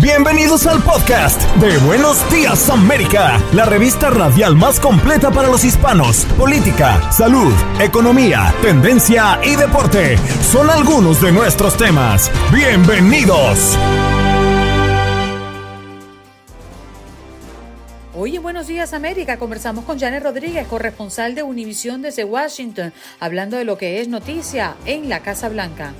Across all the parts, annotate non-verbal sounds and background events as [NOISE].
Bienvenidos al podcast de Buenos Días América, la revista radial más completa para los hispanos. Política, salud, economía, tendencia y deporte son algunos de nuestros temas. Bienvenidos. Hoy en Buenos Días América conversamos con Janet Rodríguez, corresponsal de Univisión desde Washington, hablando de lo que es noticia en la Casa Blanca.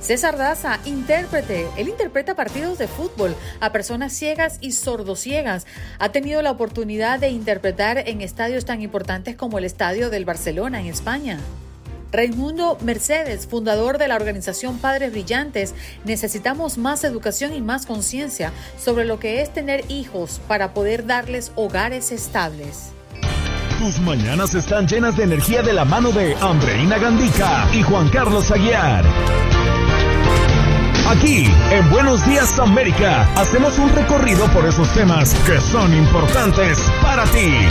César Daza, intérprete. Él interpreta partidos de fútbol a personas ciegas y sordociegas. Ha tenido la oportunidad de interpretar en estadios tan importantes como el Estadio del Barcelona en España. Raimundo Mercedes, fundador de la organización Padres Brillantes, necesitamos más educación y más conciencia sobre lo que es tener hijos para poder darles hogares estables. Tus mañanas están llenas de energía de la mano de Andreina Gandica y Juan Carlos Aguiar. Aquí, en Buenos Días América, hacemos un recorrido por esos temas que son importantes para ti.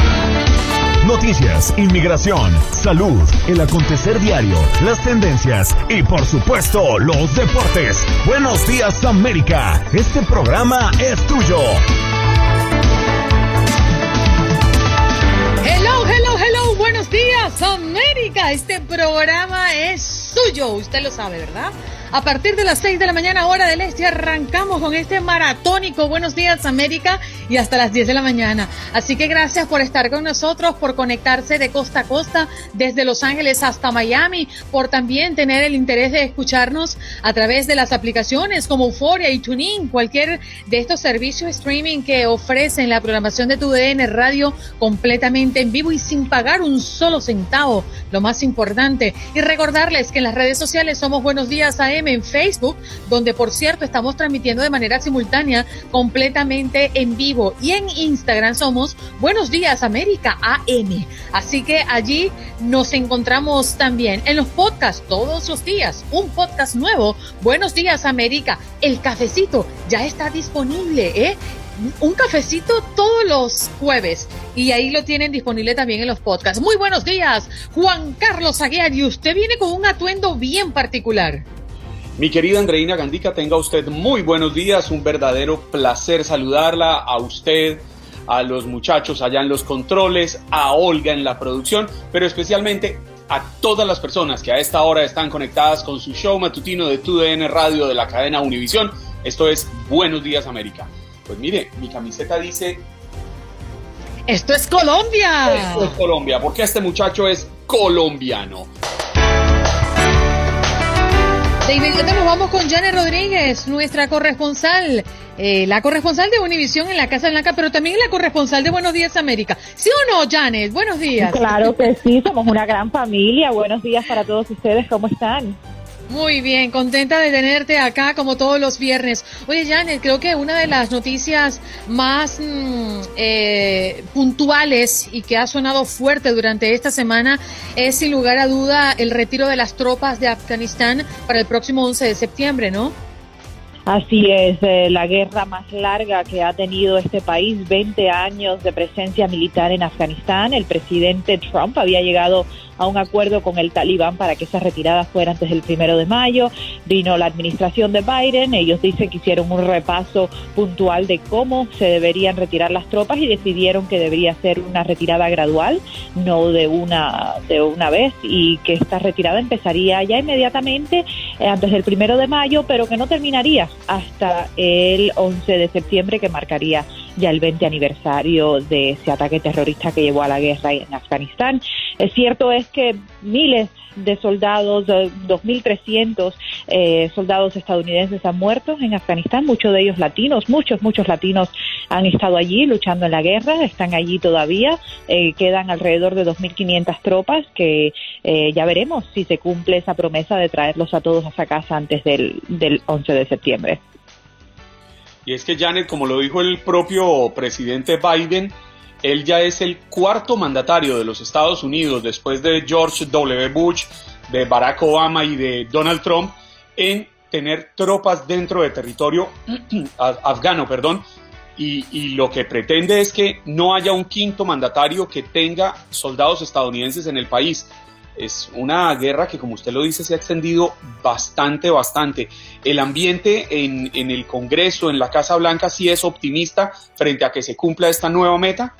Noticias, inmigración, salud, el acontecer diario, las tendencias y por supuesto los deportes. Buenos días América, este programa es tuyo. Hello, hello, hello, buenos días América, este programa es suyo, usted lo sabe, ¿verdad? A partir de las 6 de la mañana, hora del este, arrancamos con este maratónico Buenos Días América y hasta las 10 de la mañana. Así que gracias por estar con nosotros, por conectarse de costa a costa, desde Los Ángeles hasta Miami, por también tener el interés de escucharnos a través de las aplicaciones como Euphoria y TuneIn, cualquier de estos servicios streaming que ofrecen la programación de tu DN Radio completamente en vivo y sin pagar un solo centavo, lo más importante. Y recordarles que en las redes sociales somos Buenos Días AM en Facebook, donde por cierto estamos transmitiendo de manera simultánea completamente en vivo. Y en Instagram somos Buenos Días América AM. Así que allí nos encontramos también en los podcasts todos los días. Un podcast nuevo, Buenos Días América. El cafecito ya está disponible, ¿eh? un cafecito todos los jueves y ahí lo tienen disponible también en los podcasts. Muy buenos días, Juan Carlos Aguiar, y usted viene con un atuendo bien particular. Mi querida Andreina Gandica, tenga usted muy buenos días, un verdadero placer saludarla a usted, a los muchachos allá en los controles, a Olga en la producción, pero especialmente a todas las personas que a esta hora están conectadas con su show matutino de TUDN Radio de la cadena Univisión. Esto es Buenos Días América. Pues mire, mi camiseta dice... Esto es Colombia. Esto es Colombia, porque este muchacho es colombiano. De inmediato nos vamos con Janet Rodríguez, nuestra corresponsal, eh, la corresponsal de Univisión en la Casa Blanca, pero también la corresponsal de Buenos Días América. ¿Sí o no, Janet? Buenos días. Claro que sí, somos una gran familia. Buenos días para todos ustedes, ¿cómo están? Muy bien, contenta de tenerte acá como todos los viernes. Oye, Janet, creo que una de las noticias más mm, eh, puntuales y que ha sonado fuerte durante esta semana es sin lugar a duda el retiro de las tropas de Afganistán para el próximo 11 de septiembre, ¿no? Así es, eh, la guerra más larga que ha tenido este país, 20 años de presencia militar en Afganistán. El presidente Trump había llegado a un acuerdo con el talibán para que esa retirada fuera antes del primero de mayo. Vino la administración de Biden, ellos dicen que hicieron un repaso puntual de cómo se deberían retirar las tropas y decidieron que debería ser una retirada gradual, no de una, de una vez, y que esta retirada empezaría ya inmediatamente eh, antes del primero de mayo, pero que no terminaría hasta el 11 de septiembre, que marcaría ya el 20 aniversario de ese ataque terrorista que llevó a la guerra en Afganistán. Es cierto es que miles de soldados, 2.300 eh, soldados estadounidenses han muerto en Afganistán, muchos de ellos latinos, muchos, muchos latinos han estado allí luchando en la guerra, están allí todavía, eh, quedan alrededor de 2.500 tropas que eh, ya veremos si se cumple esa promesa de traerlos a todos a casa antes del, del 11 de septiembre. Y es que Janet, como lo dijo el propio presidente Biden, él ya es el cuarto mandatario de los Estados Unidos después de George W. Bush, de Barack Obama y de Donald Trump en tener tropas dentro de territorio [CLEARS THROAT] afgano, perdón, y, y, lo que pretende es que no haya un quinto mandatario que tenga soldados estadounidenses en el país. Es una guerra que, como usted lo dice, se ha extendido bastante, bastante. El ambiente en, en el Congreso, en la Casa Blanca, sí es optimista frente a que se cumpla esta nueva meta.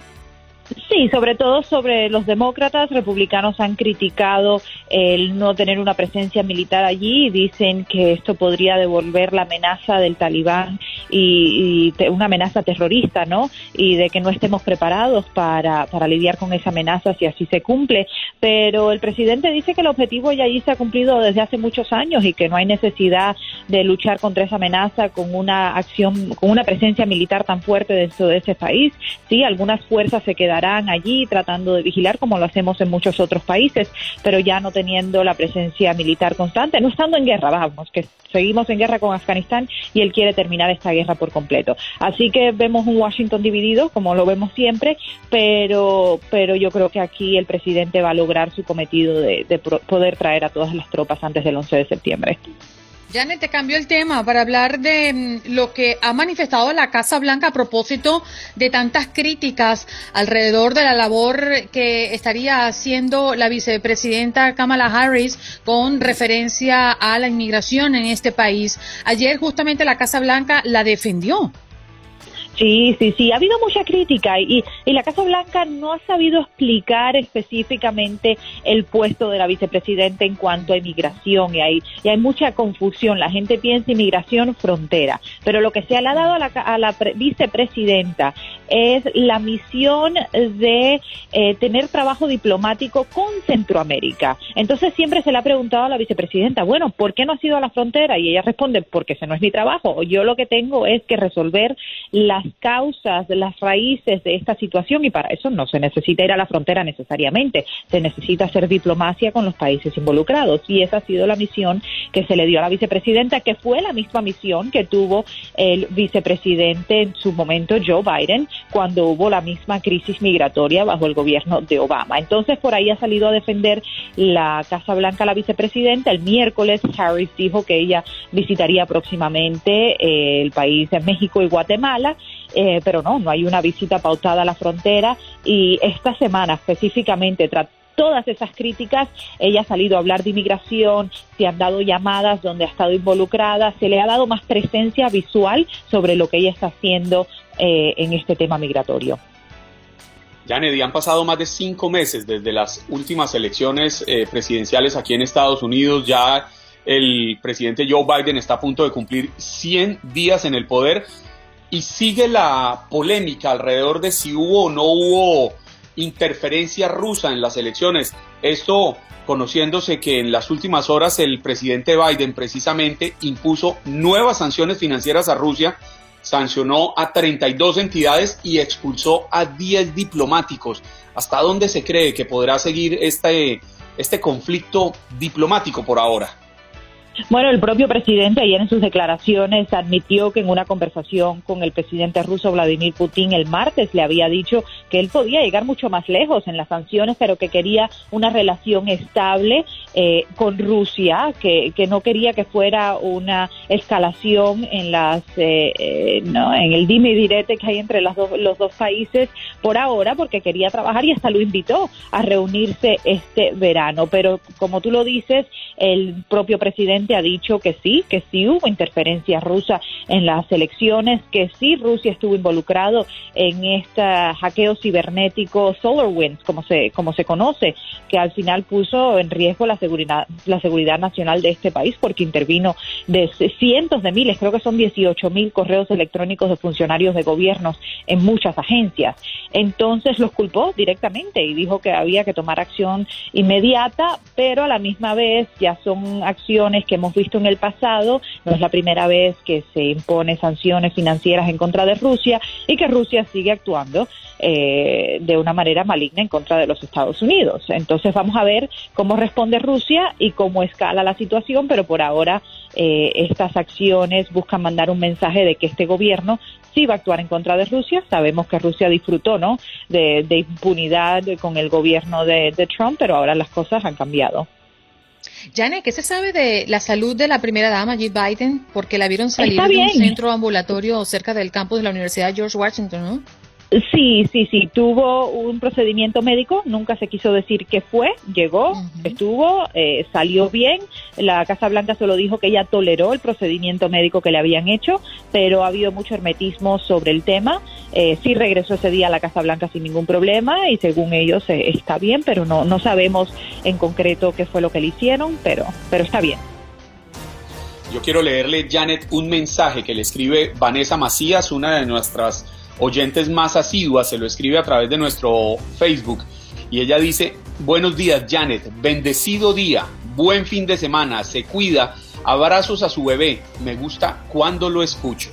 Sí, sobre todo sobre los demócratas, republicanos han criticado el no tener una presencia militar allí y dicen que esto podría devolver la amenaza del talibán y, una amenaza terrorista, ¿no? Y de que no estemos preparados para, para lidiar con esa amenaza si así se cumple. Pero el presidente dice que el objetivo ya allí se ha cumplido desde hace muchos años y que no hay necesidad de luchar contra esa amenaza con una acción, con una presencia militar tan fuerte dentro de ese país. Sí, algunas fuerzas se quedan allí tratando de vigilar como lo hacemos en muchos otros países, pero ya no teniendo la presencia militar constante, no estando en guerra, vamos, que seguimos en guerra con Afganistán y él quiere terminar esta guerra por completo. Así que vemos un Washington dividido, como lo vemos siempre, pero, pero yo creo que aquí el presidente va a lograr su cometido de, de poder traer a todas las tropas antes del 11 de septiembre. Janet, te cambió el tema para hablar de mm, lo que ha manifestado la Casa Blanca a propósito de tantas críticas alrededor de la labor que estaría haciendo la vicepresidenta Kamala Harris con referencia a la inmigración en este país. Ayer justamente la Casa Blanca la defendió. Sí, sí, sí, ha habido mucha crítica y, y, la Casa Blanca no ha sabido explicar específicamente el puesto de la vicepresidenta en cuanto a inmigración y hay, y hay mucha confusión. La gente piensa inmigración frontera, pero lo que se le ha dado a la, a la vicepresidenta es la misión de eh, tener trabajo diplomático con Centroamérica. Entonces siempre se le ha preguntado a la vicepresidenta, bueno, ¿por qué no ha sido a la frontera? Y ella responde, porque ese no es mi trabajo. Yo lo que tengo es que resolver las causas, las raíces de esta situación y para eso no se necesita ir a la frontera necesariamente, se necesita hacer diplomacia con los países involucrados y esa ha sido la misión que se le dio a la vicepresidenta, que fue la misma misión que tuvo el vicepresidente en su momento Joe Biden cuando hubo la misma crisis migratoria bajo el gobierno de Obama. Entonces por ahí ha salido a defender la Casa Blanca la vicepresidenta. El miércoles Harris dijo que ella visitaría próximamente eh, el país de México y Guatemala eh, pero no, no hay una visita pautada a la frontera y esta semana específicamente tras todas esas críticas, ella ha salido a hablar de inmigración, se han dado llamadas donde ha estado involucrada, se le ha dado más presencia visual sobre lo que ella está haciendo eh, en este tema migratorio. Janet, han pasado más de cinco meses desde las últimas elecciones eh, presidenciales aquí en Estados Unidos. Ya el presidente Joe Biden está a punto de cumplir 100 días en el poder y sigue la polémica alrededor de si hubo o no hubo interferencia rusa en las elecciones. Esto conociéndose que en las últimas horas el presidente Biden precisamente impuso nuevas sanciones financieras a Rusia, sancionó a 32 entidades y expulsó a 10 diplomáticos. ¿Hasta dónde se cree que podrá seguir este, este conflicto diplomático por ahora? Bueno, el propio presidente ayer en sus declaraciones admitió que en una conversación con el presidente ruso Vladimir Putin el martes le había dicho que él podía llegar mucho más lejos en las sanciones, pero que quería una relación estable eh, con Rusia, que, que, no quería que fuera una escalación en las eh, eh, no, en el dime y direte que hay entre las los dos países por ahora, porque quería trabajar y hasta lo invitó a reunirse este verano. Pero como tú lo dices, el propio presidente ha dicho que sí, que sí hubo interferencia rusa en las elecciones, que sí Rusia estuvo involucrado en este hackeo cibernético SolarWinds, como se, como se conoce, que al final puso en riesgo la la seguridad nacional de este país porque intervino de cientos de miles, creo que son 18 mil correos electrónicos de funcionarios de gobiernos en muchas agencias. Entonces los culpó directamente y dijo que había que tomar acción inmediata, pero a la misma vez ya son acciones que hemos visto en el pasado, no es la primera vez que se impone sanciones financieras en contra de Rusia y que Rusia sigue actuando eh, de una manera maligna en contra de los Estados Unidos. Entonces vamos a ver cómo responde Rusia y cómo escala la situación, pero por ahora eh, estas acciones buscan mandar un mensaje de que este gobierno sí va a actuar en contra de Rusia. Sabemos que Rusia disfrutó ¿no? de, impunidad con el gobierno de, Trump, pero ahora las cosas han cambiado. Janet, ¿qué se sabe de la salud de la primera dama, Jill Biden? Porque la vieron salir de un centro ambulatorio cerca del campus de la Universidad George Washington, ¿no? Sí, sí, sí, tuvo un procedimiento médico, nunca se quiso decir qué fue, llegó, estuvo, eh, salió bien, la Casa Blanca solo dijo que ella toleró el procedimiento médico que le habían hecho, pero ha habido mucho hermetismo sobre el tema, eh, sí regresó ese día a la Casa Blanca sin ningún problema y según ellos eh, está bien, pero no, no sabemos en concreto qué fue lo que le hicieron, pero, pero está bien. Yo quiero leerle, Janet, un mensaje que le escribe Vanessa Macías, una de nuestras oyentes más asiduas, se lo escribe a través de nuestro Facebook. Y ella dice, buenos días Janet, bendecido día, buen fin de semana, se cuida, abrazos a su bebé, me gusta cuando lo escucho.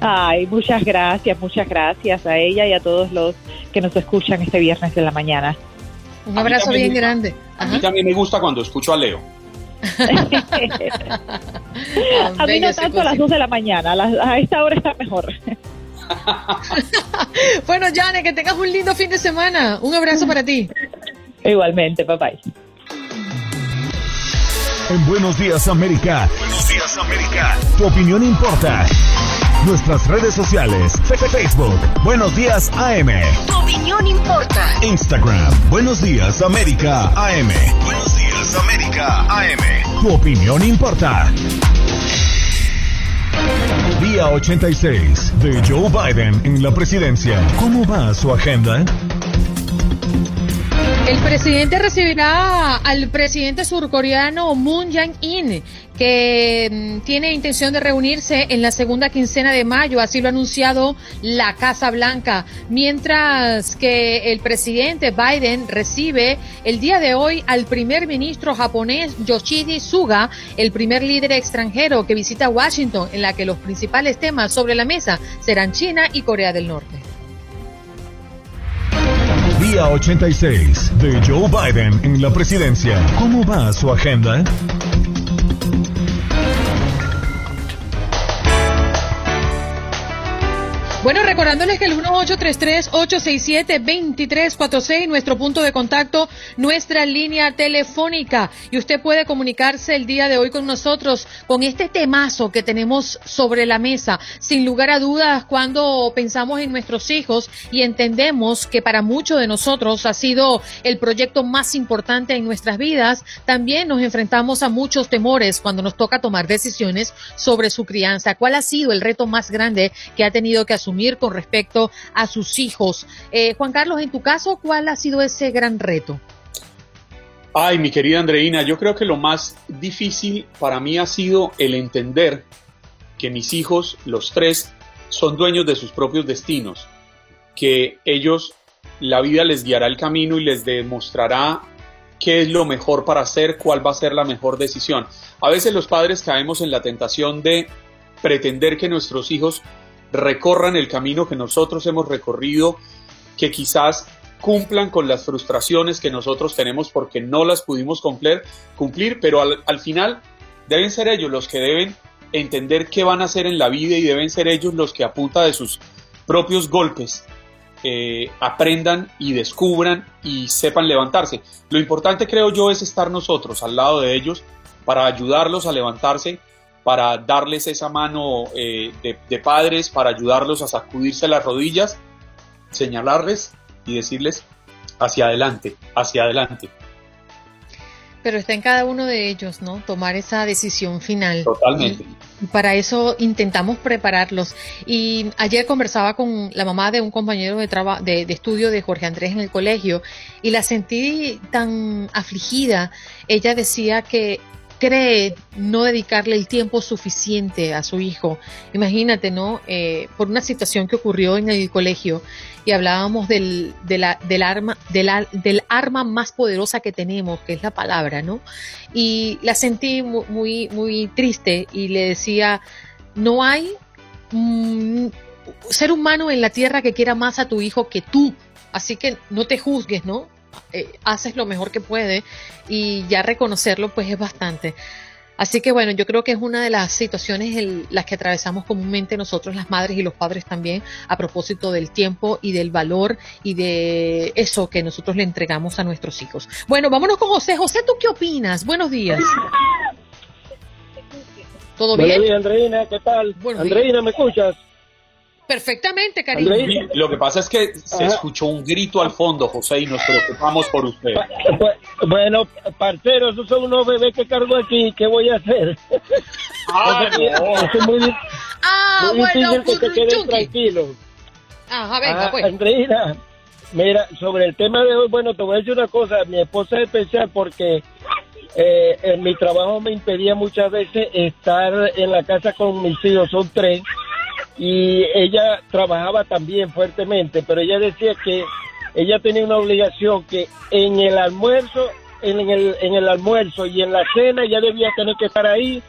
Ay, muchas gracias, muchas gracias a ella y a todos los que nos escuchan este viernes de la mañana. Un abrazo bien grande. A mí también me gusta cuando escucho a Leo. [LAUGHS] a mí no tanto a las 2 de la mañana, a esta hora está mejor. [LAUGHS] bueno, Jane, que tengas un lindo fin de semana. Un abrazo para ti. Igualmente, papá. En Buenos Días América. Buenos Días América. Tu opinión importa. Nuestras redes sociales. Facebook. Buenos Días AM. Tu opinión importa. Instagram. Buenos Días América AM. Buenos Días América AM. Tu opinión importa. Día 86 de Joe Biden en la presidencia. ¿Cómo va su agenda? El presidente recibirá al presidente surcoreano Moon Jae-in, que mm, tiene intención de reunirse en la segunda quincena de mayo, así lo ha anunciado la Casa Blanca, mientras que el presidente Biden recibe el día de hoy al primer ministro japonés Yoshidi Suga, el primer líder extranjero que visita Washington, en la que los principales temas sobre la mesa serán China y Corea del Norte. Día 86 de Joe Biden en la presidencia. ¿Cómo va su agenda? Recordándoles que el 1833-867-2346, nuestro punto de contacto, nuestra línea telefónica. Y usted puede comunicarse el día de hoy con nosotros con este temazo que tenemos sobre la mesa. Sin lugar a dudas, cuando pensamos en nuestros hijos y entendemos que para muchos de nosotros ha sido el proyecto más importante en nuestras vidas, también nos enfrentamos a muchos temores cuando nos toca tomar decisiones sobre su crianza. ¿Cuál ha sido el reto más grande que ha tenido que asumir? con respecto a sus hijos. Eh, Juan Carlos, en tu caso, ¿cuál ha sido ese gran reto? Ay, mi querida Andreina, yo creo que lo más difícil para mí ha sido el entender que mis hijos, los tres, son dueños de sus propios destinos, que ellos, la vida les guiará el camino y les demostrará qué es lo mejor para hacer, cuál va a ser la mejor decisión. A veces los padres caemos en la tentación de pretender que nuestros hijos recorran el camino que nosotros hemos recorrido, que quizás cumplan con las frustraciones que nosotros tenemos porque no las pudimos cumplir, cumplir pero al, final deben ser ellos los que deben entender qué van a hacer en la vida y deben ser ellos los que a punta de sus propios golpes eh, aprendan y descubran y sepan levantarse. Lo importante creo yo es estar nosotros al lado de ellos para ayudarlos a levantarse para darles esa mano eh, de, padres, para ayudarlos a sacudirse las rodillas, señalarles y decirles hacia adelante, hacia adelante. Pero está en cada uno de ellos, ¿no? Tomar esa decisión final. Totalmente. Y para eso intentamos prepararlos. Y ayer conversaba con la mamá de un compañero de, de, de estudio de Jorge Andrés en el colegio y la sentí tan afligida. Ella decía que cree no dedicarle el tiempo suficiente a su hijo. Imagínate, ¿no? Eh, por una situación que ocurrió en el colegio y hablábamos del, del arma, del, del arma más poderosa que tenemos, que es la palabra, ¿no? Y la sentí muy, muy, triste y le decía, no hay ser humano en la tierra que quiera más a tu hijo que tú. Así que no te juzgues, ¿no? Eh, haces lo mejor que puede y ya reconocerlo pues es bastante. Así que bueno, yo creo que es una de las situaciones en las que atravesamos comúnmente nosotros las madres y los padres también a propósito del tiempo y del valor y de eso que nosotros le entregamos a nuestros hijos. Bueno, vámonos con José. José, ¿tú qué opinas? Buenos días. ¿Todo bien? Buenos días, Andreina, ¿qué tal? Andreina, ¿me escuchas? Perfectamente, cariño. Lo que pasa es que se escuchó un grito al fondo, José, y nos preocupamos por usted. Bueno, parceros, esos son unos bebés que cargo aquí, ¿qué voy a hacer? Ah, es muy, ah, muy bueno, que se queden tranquilos. Ajá, venga, ah, pues. Andreina, mira, sobre el tema de hoy, bueno, te voy a decir una cosa, mi esposa es especial porque eh, en mi trabajo me impedía muchas veces estar en la casa con mis hijos, son tres, y ella trabajaba también fuertemente, pero ella decía que ella tenía una obligación que en el almuerzo, en el, en el almuerzo y en la cena ella debía tener que estar ahí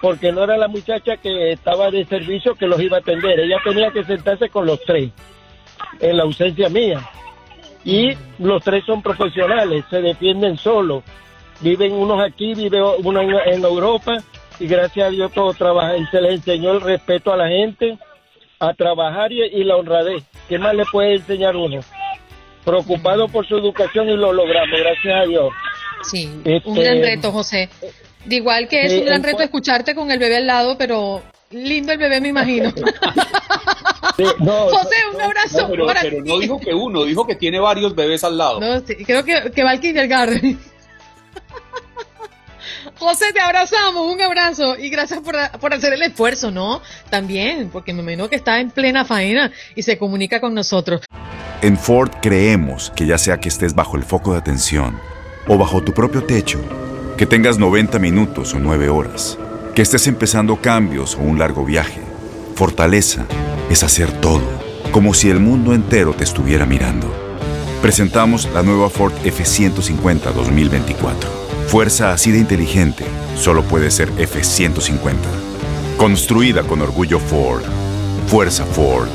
porque no era la muchacha que estaba de servicio que los iba a atender, ella tenía que sentarse con los tres en la ausencia mía. Y los tres son profesionales, se defienden solos. Viven unos aquí, vive uno en, Europa y gracias a Dios todo trabaja y se les enseñó el respeto a la gente, a trabajar y, la honradez. ¿Qué más le puede enseñar uno? Preocupado por su educación y lo logramos, gracias a Dios. Sí, un este, gran reto, José. De igual que es un gran reto escucharte con el bebé al lado, pero lindo el bebé, me imagino. [LAUGHS] José, un abrazo. pero, no dijo que uno, dijo que tiene varios bebés al lado. No, creo que, que va al kindergarten. José, te abrazamos, un abrazo y gracias por, por, hacer el esfuerzo, ¿no? También, porque me imagino que está en plena faena y se comunica con nosotros. En Ford creemos que ya sea que estés bajo el foco de atención o bajo tu propio techo, que tengas 90 minutos o 9 horas, que estés empezando cambios o un largo viaje, fortaleza es hacer todo, como si el mundo entero te estuviera mirando. Presentamos la nueva Ford F150 2024 Fuerza así de inteligente solo puede ser F-150. Construida con orgullo Ford. Fuerza Ford.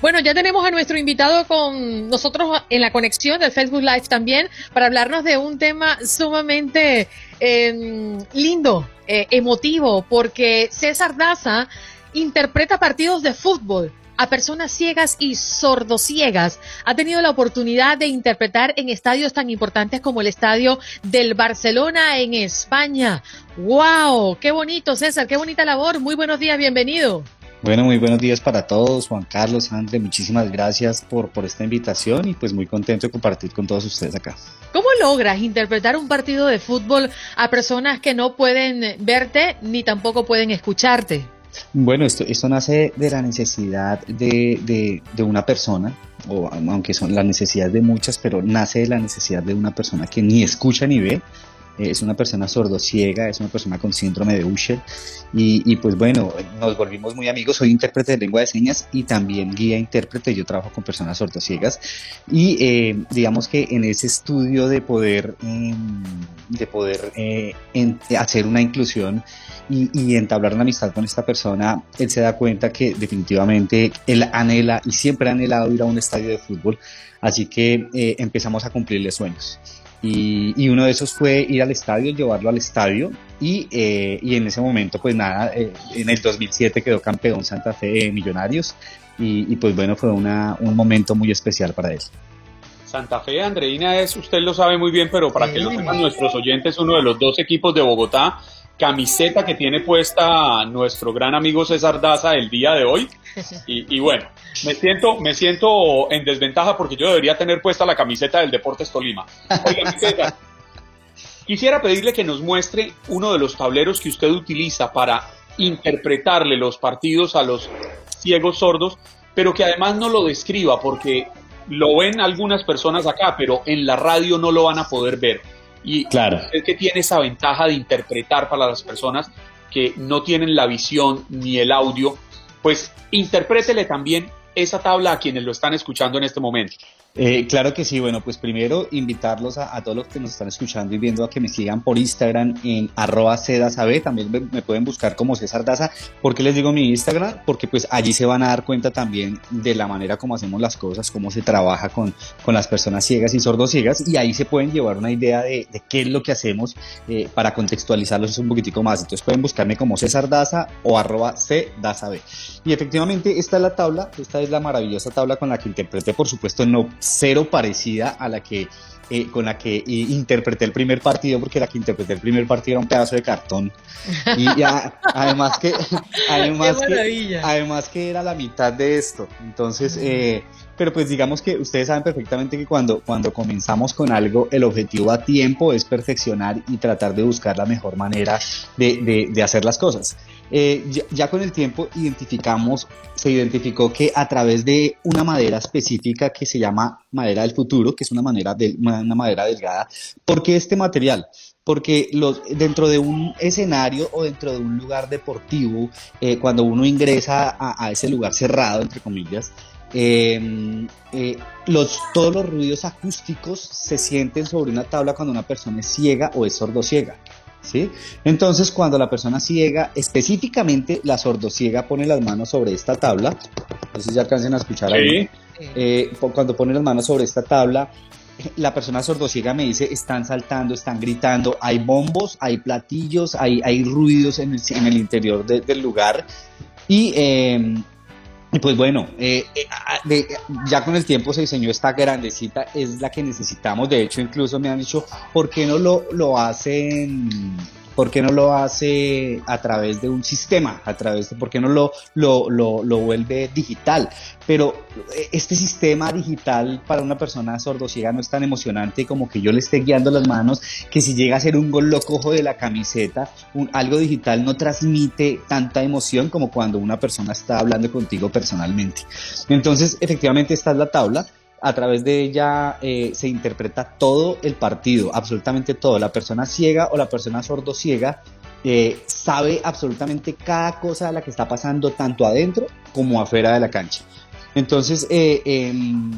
Bueno, ya tenemos a nuestro invitado con nosotros en la conexión del Facebook Live también para hablarnos de un tema sumamente em, lindo, eh, emotivo, porque César Daza interpreta partidos de fútbol a personas ciegas y sordociegas. Ha tenido la oportunidad de interpretar en estadios tan importantes como el estadio del Barcelona en España. ¡Wow! ¡Qué bonito, César! ¡Qué bonita labor! Muy buenos días, bienvenido. Bueno, muy buenos días para todos. Juan Carlos, André, muchísimas gracias por, por esta invitación y pues muy contento de compartir con todos ustedes acá. ¿Cómo logras interpretar un partido de fútbol a personas que no pueden verte ni tampoco pueden escucharte? Bueno, esto, nace de la necesidad de, de, una persona, o aunque son las necesidades de muchas, pero nace de la necesidad de una persona que ni escucha ni ve, eh, es una persona sordociega, es una persona con síndrome de Usher. Y, y, pues bueno, nos volvimos muy amigos, soy intérprete de lengua de señas y también guía intérprete, yo trabajo con personas sordociegas. Y eh, digamos que en ese estudio de poder, em, de poder eh, hacer una inclusión y, entablar una amistad con esta persona, él se da cuenta que definitivamente él anhela y siempre ha anhelado ir a un estadio de fútbol, así que eh, empezamos a cumplirle sueños. Y, uno de esos fue ir al estadio, llevarlo al estadio y, eh, y en ese momento pues nada, eh, en el 2007 quedó campeón Santa Fe Millonarios y, y, pues bueno, fue una, un momento muy especial para él. Santa Fe, Andreina es, usted lo sabe muy bien, pero para que lo sepan nuestros oyentes, uno de los dos equipos de Bogotá camiseta que tiene puesta nuestro gran amigo César Daza el día de hoy. Y, bueno, me siento, me siento en desventaja porque yo debería tener puesta la camiseta del Deportes Tolima. Oiga, quisiera pedirle que nos muestre uno de los tableros que usted utiliza para interpretarle los partidos a los ciegos sordos, pero que además no lo describa porque lo ven algunas personas acá, pero en la radio no lo van a poder ver. Y claro. es que tiene esa ventaja de interpretar para las personas que no tienen la visión ni el audio, pues interprétele también esa tabla a quienes lo están escuchando en este momento. Eh, claro que sí, bueno, pues primero invitarlos a, todos los que nos están escuchando y viendo a que me sigan por Instagram en arroba cedasab, también me, pueden buscar como César Daza. ¿Por qué les digo mi Instagram? Porque pues allí se van a dar cuenta también de la manera como hacemos las cosas, cómo se trabaja con, con las personas ciegas y sordos ciegas y ahí se pueden llevar una idea de, qué es lo que hacemos eh, para contextualizarlos un poquitico más. Entonces pueden buscarme como César Daza o arroba cdazab. Y efectivamente esta es la tabla, esta es la maravillosa tabla con la que interpreté, por supuesto, no cero parecida a la que eh, con la que interpreté el primer partido, porque la que interpreté el primer partido era un pedazo de cartón. Y además que, [LAUGHS] además que, además que era la mitad de esto. Entonces, eh, pero pues digamos que ustedes saben perfectamente que cuando, cuando comenzamos con algo, el objetivo a tiempo es perfeccionar y tratar de buscar la mejor manera de, de, hacer las cosas. Eh, ya, con el tiempo identificamos, se identificó que a través de una madera específica que se llama madera del futuro, que es una, manera de, una, madera delgada, ¿por qué este material? porque los, dentro de un escenario o dentro de un lugar deportivo, eh, cuando uno ingresa a, ese lugar cerrado, entre comillas, Em, eh, los, todos los ruidos acústicos se sienten sobre una tabla cuando una persona es ciega o es sordociega. ¿Sí? Entonces, cuando la persona ciega, específicamente la sordociega pone las manos sobre esta tabla, entonces ya alcancen a escuchar ahí. Eh, cuando pone las manos sobre esta tabla, la persona sordociega me dice, están saltando, están gritando, hay bombos, hay platillos, hay, hay ruidos en el, en el interior del lugar. Y eh, y pues bueno, eh, eh, ya con el tiempo se diseñó esta grandecita, es la que necesitamos. De hecho, incluso me han dicho, ¿por qué no lo, lo hacen ¿por qué no lo hace a través de un sistema? A través de, ¿Por qué no lo, lo, lo, lo vuelve digital? Pero eh, este sistema digital para una persona sordociega no es tan emocionante como que yo le esté guiando las manos, que si llega a ser un gol locojo de la camiseta, un, algo digital no transmite tanta emoción como cuando una persona está hablando contigo personalmente. Entonces, efectivamente, esta es la tabla a través de ella eh, se interpreta todo el partido, absolutamente todo. La persona ciega o la persona sordo ciega eh, sabe absolutamente cada cosa de la que está pasando tanto adentro como afuera de la cancha. Entonces, eh, em,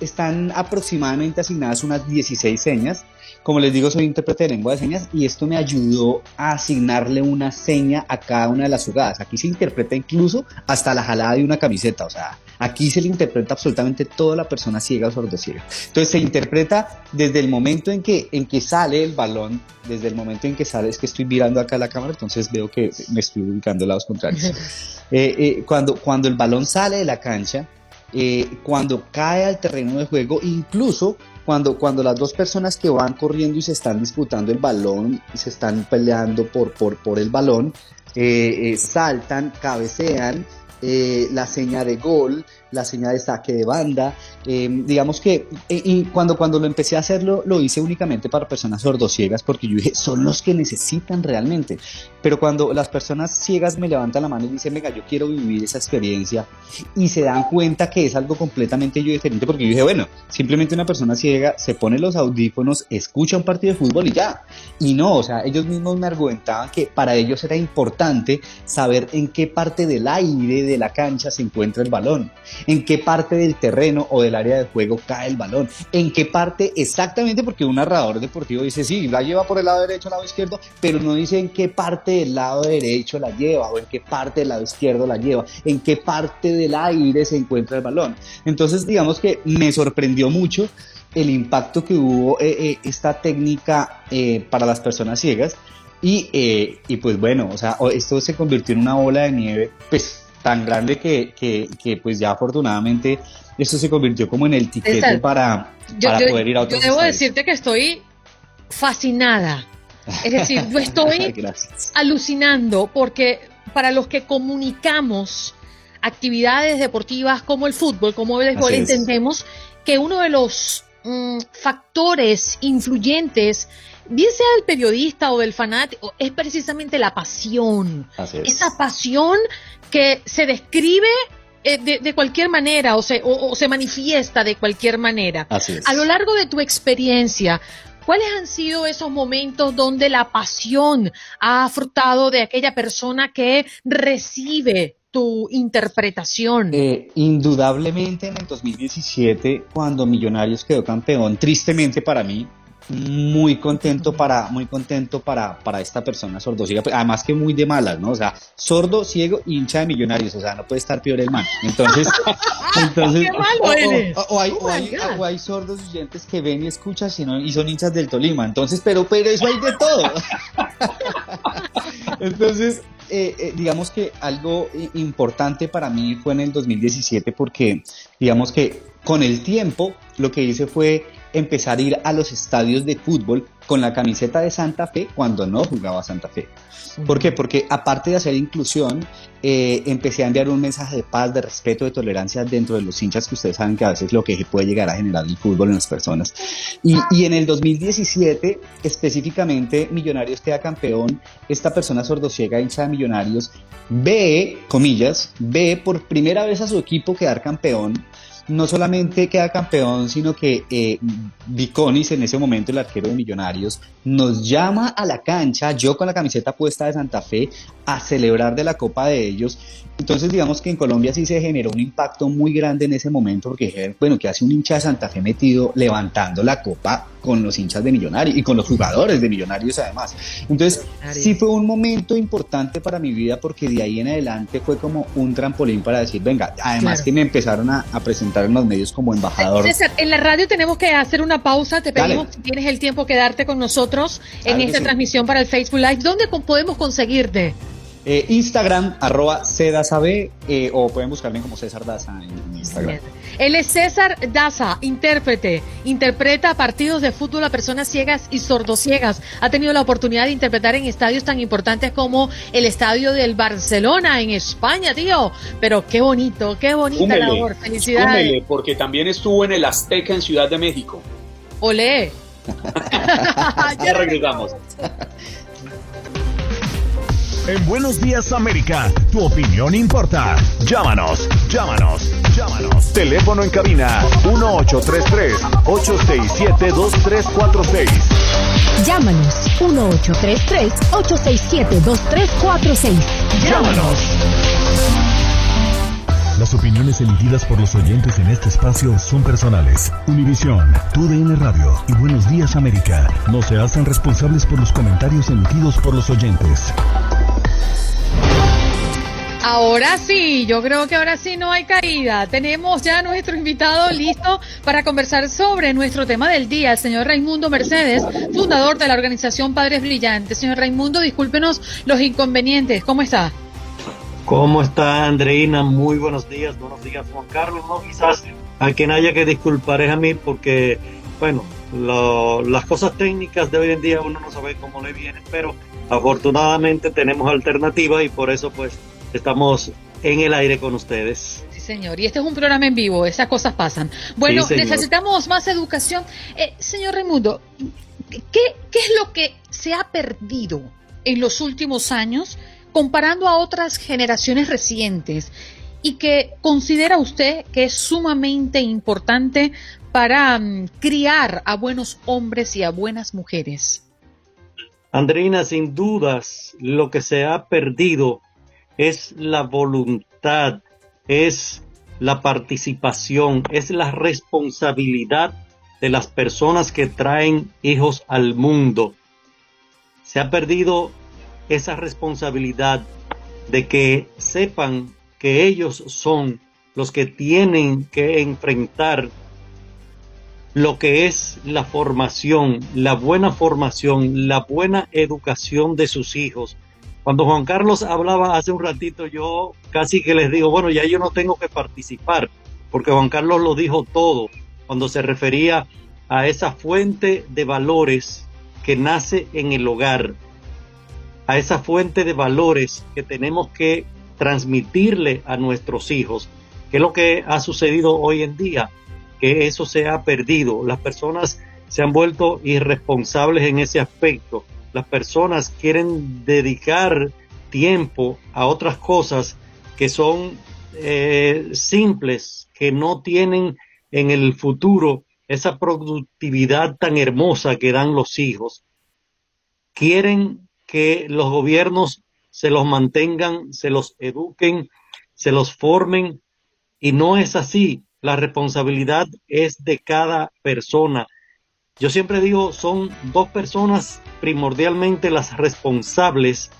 están aproximadamente asignadas unas 16 señas como les digo, soy intérprete de lengua de señas y esto me ayudó a asignarle una seña a cada una de las jugadas. Aquí se interpreta incluso hasta la jalada de una camiseta, o sea, aquí se le interpreta absolutamente toda la persona ciega o sordociega. Entonces se interpreta desde el momento en que, en que sale el balón, desde el momento en que sale, es que estoy mirando acá la cámara, entonces veo que me estoy ubicando lados contrarios. [LAUGHS] Eh, eh, cuando, cuando el balón sale de la cancha, eh, cuando cae al terreno de juego, incluso cuando, cuando las dos personas que van corriendo y se están disputando el balón y se están peleando por, por, por el balón, eh, eh, saltan, cabecean, eh, la seña de gol, la señal de saque de banda. Eh, digamos que eh, y cuando, cuando lo empecé a hacerlo, lo hice únicamente para personas sordociegas porque yo dije, son los que necesitan realmente. Pero cuando las personas ciegas me levantan la mano y dicen, venga, yo quiero vivir esa experiencia y se dan cuenta que es algo completamente yo diferente porque yo dije, bueno, simplemente una persona ciega se pone los audífonos, escucha un partido de fútbol y ya. Y no, o sea, ellos mismos me argumentaban que para ellos era importante saber en qué parte del aire de la cancha se encuentra el balón en qué parte del terreno o del área de juego cae el balón, en qué parte exactamente, porque un narrador deportivo dice, sí, la lleva por el lado derecho, lado izquierdo, pero no dice en qué parte del lado derecho la lleva o en qué parte del lado izquierdo la lleva, en qué parte del aire se encuentra el balón. Entonces, digamos que me sorprendió mucho el impacto que hubo eh, eh, esta técnica eh, para las personas ciegas. Y, y pues bueno, o sea, esto se convirtió en una bola de nieve, pues tan grande que, que, pues ya afortunadamente esto se convirtió como en el tiquete para, para poder ir a otros Yo debo decirte que estoy fascinada. Es decir, yo [LAUGHS] estoy alucinando porque para los que comunicamos actividades deportivas como el fútbol, como el béisbol, entendemos que uno de los mm, factores influyentes bien sea del periodista o del fanático, es precisamente la pasión. Esa pasión que se describe eh, de, cualquier manera o se, o, se manifiesta de cualquier manera. A lo largo de tu experiencia, ¿cuáles han sido esos momentos donde la pasión ha frutado de aquella persona que recibe tu interpretación? Eh, indudablemente en el 2017, cuando Millonarios quedó campeón, tristemente para mí, muy contento para muy contento para, para esta persona sordosiega además que muy de malas no o sea sordo ciego hincha de millonarios o sea no puede estar peor el man. Entonces [LAUGHS] entonces o, hay, oh hay, sordos oyentes que ven y escuchan y son hinchas del Tolima. Entonces pero pero eso hay de todo. [LAUGHS] Entonces eh, eh, digamos que algo importante para mí fue en el 2017 porque digamos que con el tiempo lo que hice fue empezar a ir a los estadios de fútbol con la camiseta de Santa Fe cuando no jugaba Santa Fe. ¿Por qué? Porque aparte de hacer inclusión, eh, empecé a enviar un mensaje de paz, de respeto, de tolerancia dentro de los hinchas que ustedes saben que a veces lo que puede llegar a generar el fútbol en las personas. Y, y en el 2017, específicamente, Millonarios queda campeón, esta persona sordociega, hincha de Millonarios, ve, comillas, ve por primera vez a su equipo quedar campeón no solamente queda campeón, sino que eh, Viconis, en ese momento el arquero de Millonarios, nos llama a la cancha, yo con la camiseta puesta de Santa Fe, a celebrar de la Copa de ellos. Entonces, digamos que en Colombia sí se generó un impacto muy grande en ese momento, porque, bueno, que hace un hincha de Santa Fe metido levantando la Copa con los hinchas de Millonarios y con los jugadores de Millonarios además. Entonces, sí fue un momento importante para mi vida porque de ahí en adelante fue como un trampolín para decir, venga, además que me empezaron a, presentar en los medios como embajador. César, en la radio tenemos que hacer una pausa, te pedimos si tienes el tiempo quedarte con nosotros en esta transmisión para el Facebook Live. ¿Dónde podemos conseguirte? Eh, Instagram, arroba CEDASAB, eh, o pueden buscarme como César Daza en Instagram. Él es César Daza, intérprete. Interpreta partidos de fútbol a personas ciegas y sordociegas. Ha tenido la oportunidad de interpretar en estadios tan importantes como el estadio del Barcelona en España, tío. Pero qué bonito, qué bonita labor. Felicidades. porque también estuvo en el Azteca en Ciudad de México. Olé. [LAUGHS] [LAUGHS] ya regresamos. En Buenos Días América, tu opinión importa. Llámanos, llámanos, llámanos. Teléfono en cabina 1833-867-2346. Llámanos 1833-867-2346. Llámanos. Las opiniones emitidas por los oyentes en este espacio son personales. Univisión, TUDN Radio y Buenos Días América no se hacen responsables por los comentarios emitidos por los oyentes. Ahora sí, yo creo que ahora sí no hay caída. Tenemos ya nuestro invitado listo para conversar sobre nuestro tema del día, el señor Raimundo Mercedes, fundador de la organización Padres Brillantes. Señor Raimundo, discúlpenos los inconvenientes. ¿Cómo está? ¿Cómo está Andreina? Muy buenos días, buenos días Juan Carlos. No, quizás a quien haya que disculpar es a mí porque, bueno, las cosas técnicas de hoy en día uno no sabe cómo le vienen, pero afortunadamente tenemos alternativa y por eso pues estamos en el aire con ustedes. Sí, señor. Y este es un programa en vivo, esas cosas pasan. Bueno, necesitamos más educación. Eh, señor Raimundo, ¿qué, ¿qué es lo que se ha perdido en los últimos años comparando a otras generaciones recientes y que considera usted que es sumamente importante para mm, criar a buenos hombres y a buenas mujeres? Andreina, sin dudas, lo que se ha perdido es la voluntad, es la participación, es la responsabilidad de las personas que traen hijos al mundo. Se ha perdido esa responsabilidad de que sepan que ellos son los que tienen que enfrentar lo que es la formación, la buena formación, la buena educación de sus hijos. Cuando Juan Carlos hablaba hace un ratito, yo casi que les digo, bueno, ya yo no tengo que participar, porque Juan Carlos lo dijo todo cuando se refería a esa fuente de valores que nace en el hogar, a esa fuente de valores que tenemos que transmitirle a nuestros hijos, que es lo que ha sucedido hoy en día que eso se ha perdido. Las personas se han vuelto irresponsables en ese aspecto. Las personas quieren dedicar tiempo a otras cosas que son eh, simples, que no tienen en el futuro esa productividad tan hermosa que dan los hijos, quieren que los gobiernos se los mantengan, se los eduquen, se los formen, y no es así. La responsabilidad es de cada persona. Yo siempre digo, son dos personas primordialmente las responsables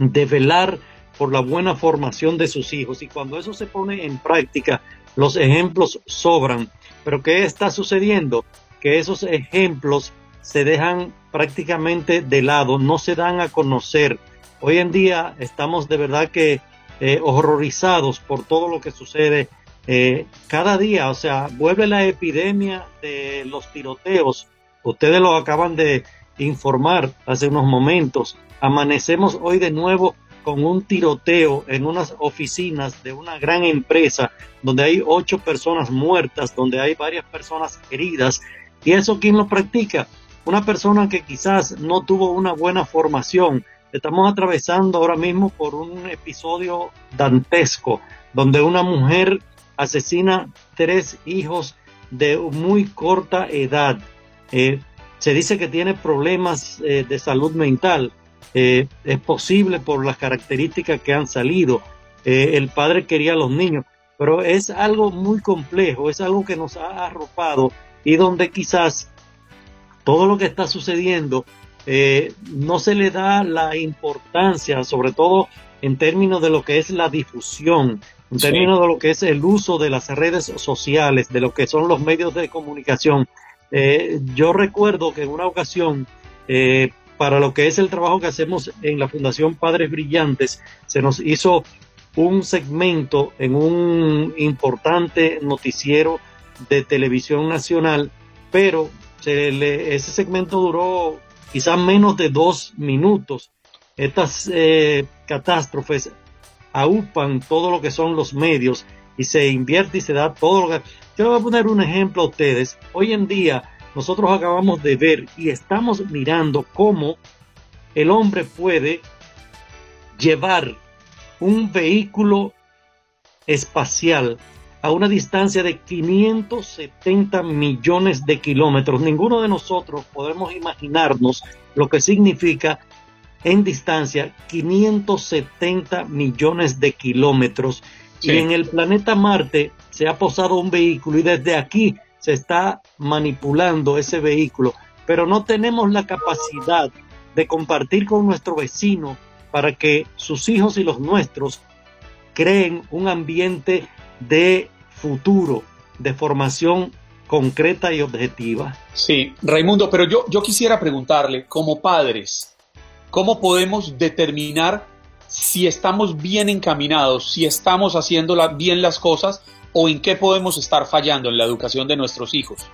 de velar por la buena formación de sus hijos. Y cuando eso se pone en práctica, los ejemplos sobran. Pero ¿qué está sucediendo? Que esos ejemplos se dejan prácticamente de lado, no se dan a conocer. Hoy en día estamos de verdad que eh, horrorizados por todo lo que sucede eh, cada día. O sea, vuelve la epidemia de los tiroteos. Ustedes lo acaban de informar hace unos momentos. Amanecemos hoy de nuevo con un tiroteo en unas oficinas de una gran empresa donde hay ocho personas muertas, donde hay varias personas heridas. ¿Y eso quién lo practica? Una persona que quizás no tuvo una buena formación. Estamos atravesando ahora mismo por un episodio dantesco, donde una mujer asesina tres hijos de muy corta edad. Eh, se dice que tiene problemas eh, de salud mental. Eh, es posible por las características que han salido. el padre quería a los niños, pero es algo muy complejo, es algo que nos ha arropado y donde quizás todo lo que está sucediendo no se le da la importancia, sobre todo en términos de lo que es la difusión, en términos de lo que es el uso de las redes sociales, de lo que son los medios de comunicación. Eh, yo recuerdo que en una ocasión, eh, para lo que es el trabajo que hacemos en la Fundación Padres Brillantes, se nos hizo un segmento en un importante noticiero de televisión nacional, pero ese segmento duró quizás menos de dos minutos. Estas eh, catástrofes aupan todo lo que son los medios y se invierte y se da todo lo que... Yo voy a poner un ejemplo a ustedes. Hoy en día nosotros acabamos de ver y estamos mirando cómo el hombre puede llevar un vehículo espacial a una distancia de 570 millones de kilómetros. Ninguno de nosotros podemos imaginarnos lo que significa en distancia 570 millones de kilómetros. Y en el planeta Marte se ha posado un vehículo y desde aquí se está manipulando ese vehículo, pero no tenemos la capacidad de compartir con nuestro vecino para que sus hijos y los nuestros creen un ambiente de futuro, de formación concreta y objetiva. Sí, Raimundo, pero yo, yo quisiera preguntarle, como padres, ¿Cómo podemos determinar si estamos bien encaminados, si estamos haciendo bien las cosas o en qué podemos estar fallando en la educación de nuestros hijos?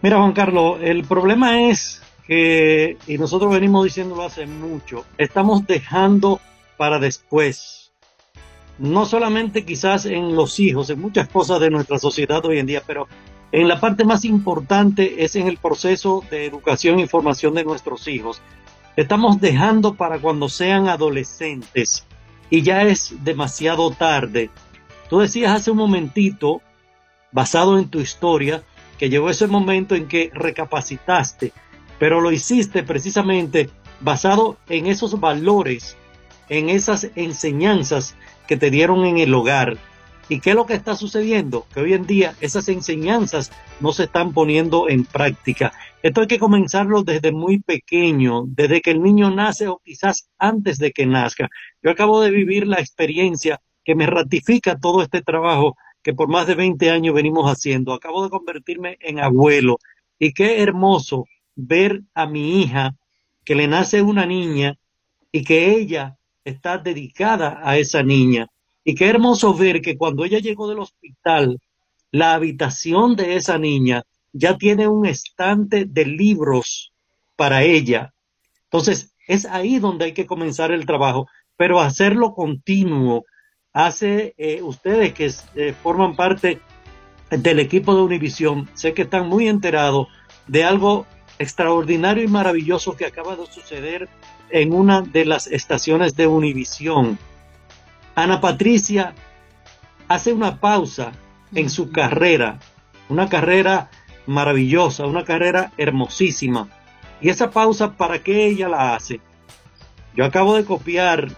Mira, Juan Carlos, el problema es que, y nosotros venimos diciéndolo hace mucho, estamos dejando para después. No solamente quizás en los hijos, en muchas cosas de nuestra sociedad hoy en día, pero en la parte más importante es en el proceso de educación y formación de nuestros hijos estamos dejando para cuando sean adolescentes y ya es demasiado tarde. Tú decías hace un momentito, basado en tu historia, que llegó ese momento en que recapacitaste, pero lo hiciste precisamente basado en esos valores, en esas enseñanzas que te dieron en el hogar. ¿Y qué es lo que está sucediendo? Que hoy en día esas enseñanzas no se están poniendo en práctica. Esto hay que comenzarlo desde muy pequeño, desde que el niño nace o quizás antes de que nazca. Yo acabo de vivir la experiencia que me ratifica todo este trabajo que por más de 20 años venimos haciendo. Acabo de convertirme en abuelo y qué hermoso ver a mi hija que le nace una niña y que ella está dedicada a esa niña. Y qué hermoso ver que cuando ella llegó del hospital, la habitación de esa niña ya tiene un estante de libros para ella. Entonces, es ahí donde hay que comenzar el trabajo, pero hacerlo continuo. Hace eh, ustedes que eh, forman parte del equipo de Univisión, sé que están muy enterados de algo extraordinario y maravilloso que acaba de suceder en una de las estaciones de Univisión. Ana Patricia hace una pausa en su carrera una carrera maravillosa, una carrera hermosísima. Y esa pausa, ¿para qué ella la hace? Yo acabo de copiar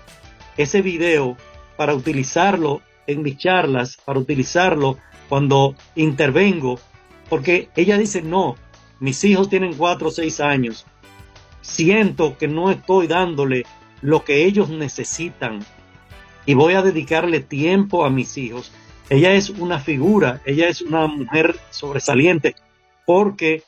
ese video para utilizarlo en mis charlas, para utilizarlo cuando intervengo, porque ella dice, no, mis hijos tienen cuatro o seis años, siento que no estoy dándole lo que ellos necesitan y voy a dedicarle tiempo a mis hijos. Ella es una figura, ella es una mujer sobresaliente porque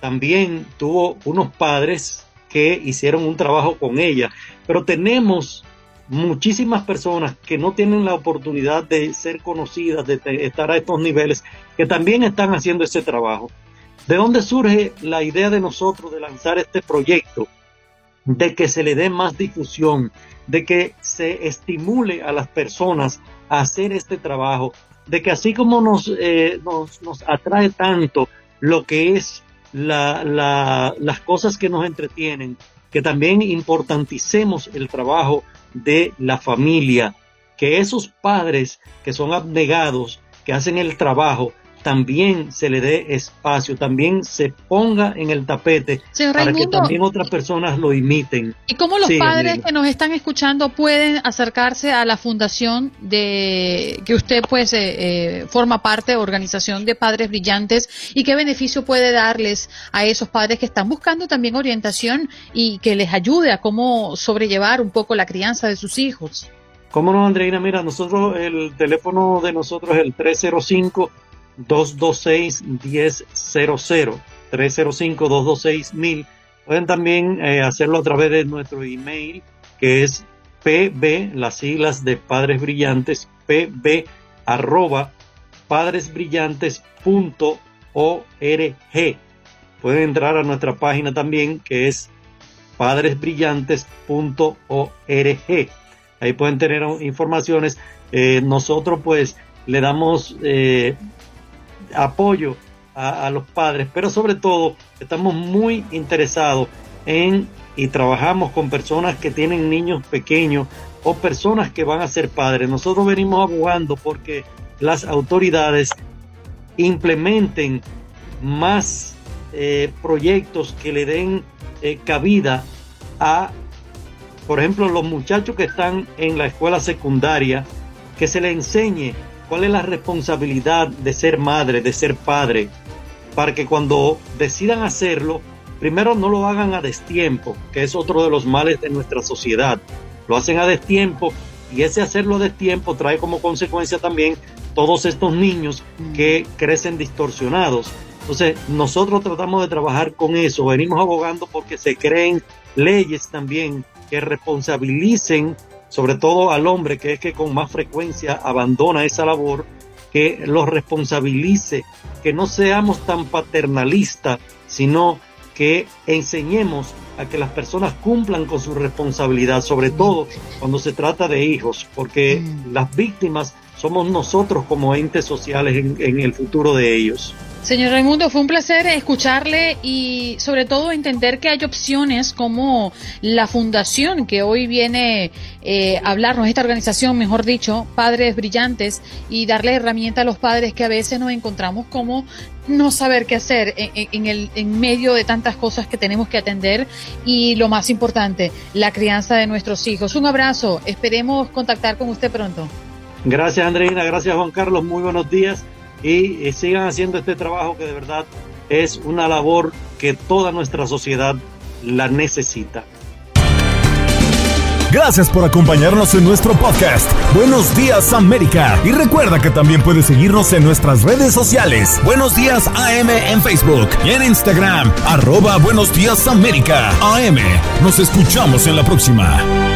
también tuvo unos padres que hicieron un trabajo con ella, pero tenemos muchísimas personas que no tienen la oportunidad de ser conocidas, de estar a estos niveles, que también están haciendo ese trabajo. ¿De dónde surge la idea de nosotros de lanzar este proyecto? De que se le dé más difusión, de que se estimule a las personas a hacer este trabajo, de que así como nos, eh, nos, atrae tanto lo que es las cosas que nos entretienen, que también importanticemos el trabajo de la familia, que esos padres que son abnegados, que hacen el trabajo, también se le dé espacio, también se ponga en el tapete para que también otras personas lo imiten. ¿Y cómo los padres que nos están escuchando pueden acercarse a la fundación de que usted pues eh, eh, forma parte, organización de padres brillantes y qué beneficio puede darles a esos padres que están buscando también orientación y que les ayude a cómo sobrellevar un poco la crianza de sus hijos? ¿Cómo no, Andreina? Mira, nosotros, el teléfono de nosotros es el 305 226-1000, 305-226-1000. Pueden también eh, hacerlo a través de nuestro email, que es pb, las siglas de Padres Brillantes, pb arroba padresbrillantes.org. Pueden entrar a nuestra página también, que es padresbrillantes.org. Ahí pueden tener informaciones. Eh, nosotros pues le damos eh, apoyo a, los padres, pero sobre todo estamos muy interesados en y trabajamos con personas que tienen niños pequeños o personas que van a ser padres. Nosotros venimos abogando porque las autoridades implementen más eh, proyectos que le den eh, cabida a, por ejemplo, los muchachos que están en la escuela secundaria, que se les enseñe cuál es la responsabilidad de ser madre, de ser padre, para que cuando decidan hacerlo, primero no lo hagan a destiempo, que es otro de los males de nuestra sociedad. Lo hacen a destiempo y ese hacerlo a destiempo trae como consecuencia también todos estos niños que crecen distorsionados. Entonces, nosotros tratamos de trabajar con eso, venimos abogando porque se creen leyes también que responsabilicen sobre todo al hombre que es que con más frecuencia abandona esa labor, que lo responsabilice, que no seamos tan paternalistas, sino que enseñemos a que las personas cumplan con su responsabilidad, sobre todo cuando se trata de hijos, porque las víctimas somos nosotros como entes sociales en, el futuro de ellos. Señor Raimundo, fue un placer escucharle y sobre todo entender que hay opciones como la fundación que hoy viene eh, a hablarnos, esta organización, mejor dicho, Padres Brillantes, y darle herramienta a los padres que a veces nos encontramos como no saber qué hacer en, el, en medio de tantas cosas que tenemos que atender y lo más importante, la crianza de nuestros hijos. Un abrazo, esperemos contactar con usted pronto. Gracias Andreina, gracias Juan Carlos, muy buenos días y, sigan haciendo este trabajo que de verdad es una labor que toda nuestra sociedad la necesita. Gracias por acompañarnos en nuestro podcast. Buenos días América. Y recuerda que también puedes seguirnos en nuestras redes sociales. Buenos días AM en Facebook y en Instagram. Arroba Buenos días América. AM. Nos escuchamos en la próxima.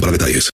para detalles.